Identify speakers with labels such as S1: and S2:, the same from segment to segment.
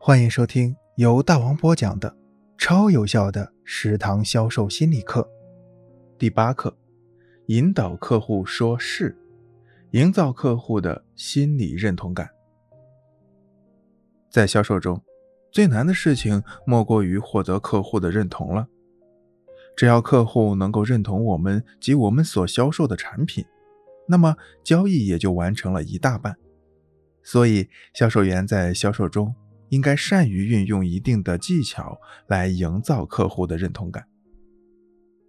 S1: 欢迎收听由大王播讲的超有效的食堂销售心理课第八课：引导客户说是，营造客户的心理认同感。在销售中，最难的事情莫过于获得客户的认同了。只要客户能够认同我们及我们所销售的产品，那么交易也就完成了一大半。所以，销售员在销售中。应该善于运用一定的技巧来营造客户的认同感。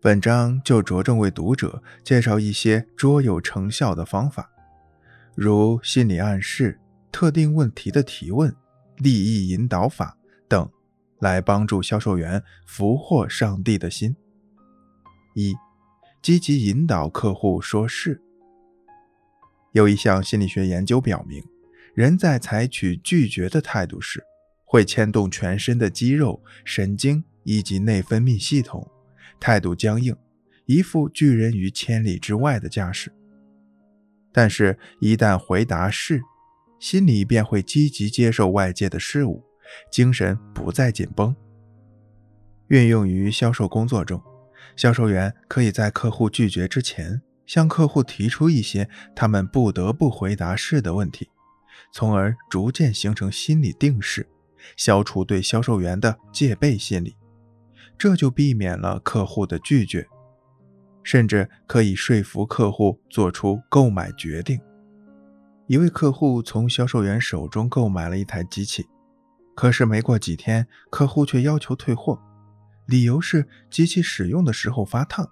S1: 本章就着重为读者介绍一些卓有成效的方法，如心理暗示、特定问题的提问、利益引导法等，来帮助销售员俘获上帝的心。一、积极引导客户说是。有一项心理学研究表明，人在采取拒绝的态度时，会牵动全身的肌肉、神经以及内分泌系统，态度僵硬，一副拒人于千里之外的架势。但是，一旦回答是，心里便会积极接受外界的事物，精神不再紧绷。运用于销售工作中，销售员可以在客户拒绝之前，向客户提出一些他们不得不回答是的问题，从而逐渐形成心理定势。消除对销售员的戒备心理，这就避免了客户的拒绝，甚至可以说服客户做出购买决定。一位客户从销售员手中购买了一台机器，可是没过几天，客户却要求退货，理由是机器使用的时候发烫。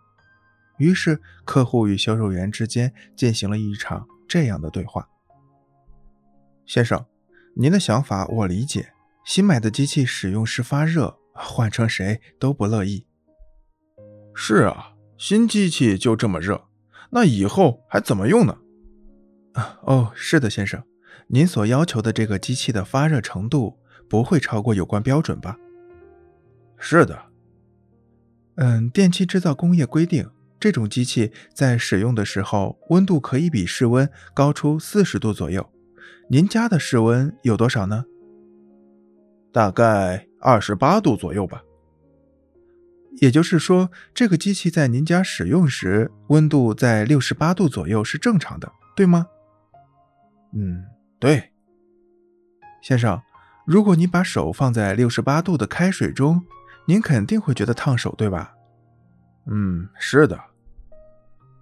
S1: 于是，客户与销售员之间进行了一场这样的对话：“先生，您的想法我理解。”新买的机器使用时发热，换成谁都不乐意。
S2: 是啊，新机器就这么热，那以后还怎么用呢？
S1: 哦，是的，先生，您所要求的这个机器的发热程度不会超过有关标准吧？
S2: 是的。
S1: 嗯，电器制造工业规定，这种机器在使用的时候温度可以比室温高出四十度左右。您家的室温有多少呢？
S2: 大概二十八度左右吧。
S1: 也就是说，这个机器在您家使用时，温度在六十八度左右是正常的，对吗？
S2: 嗯，对。
S1: 先生，如果你把手放在六十八度的开水中，您肯定会觉得烫手，对吧？
S2: 嗯，是的。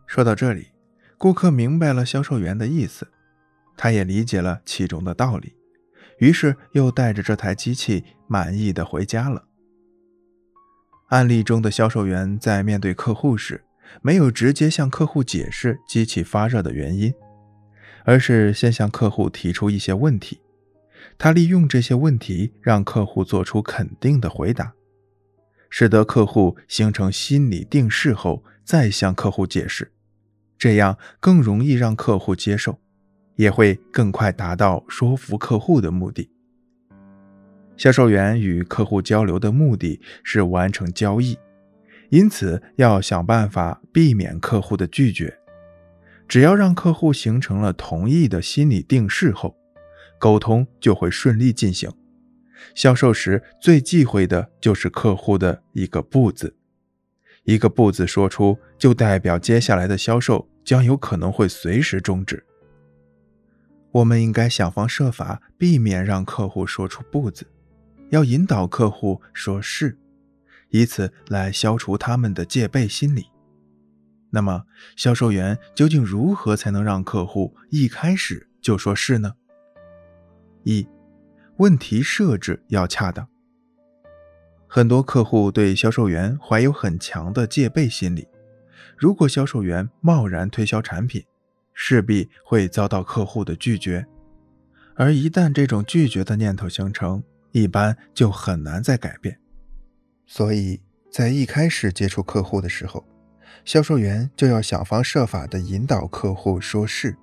S1: 说到这里，顾客明白了销售员的意思，他也理解了其中的道理。于是又带着这台机器满意的回家了。案例中的销售员在面对客户时，没有直接向客户解释机器发热的原因，而是先向客户提出一些问题。他利用这些问题让客户做出肯定的回答，使得客户形成心理定势后，再向客户解释，这样更容易让客户接受。也会更快达到说服客户的目的。销售员与客户交流的目的是完成交易，因此要想办法避免客户的拒绝。只要让客户形成了同意的心理定势后，沟通就会顺利进行。销售时最忌讳的就是客户的一个“不”字，一个“不”字说出，就代表接下来的销售将有可能会随时终止。我们应该想方设法避免让客户说出“不”字，要引导客户说是，以此来消除他们的戒备心理。那么，销售员究竟如何才能让客户一开始就说是呢？一、问题设置要恰当。很多客户对销售员怀有很强的戒备心理，如果销售员贸然推销产品，势必会遭到客户的拒绝，而一旦这种拒绝的念头形成，一般就很难再改变。所以在一开始接触客户的时候，销售员就要想方设法地引导客户说是，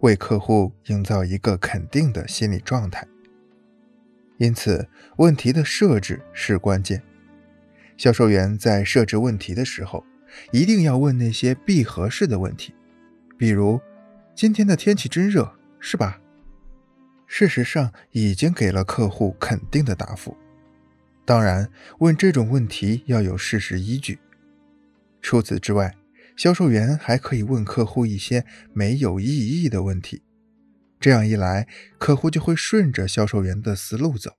S1: 为客户营造一个肯定的心理状态。因此，问题的设置是关键。销售员在设置问题的时候，一定要问那些闭合式的问题。比如，今天的天气真热，是吧？事实上已经给了客户肯定的答复。当然，问这种问题要有事实依据。除此之外，销售员还可以问客户一些没有意义的问题。这样一来，客户就会顺着销售员的思路走，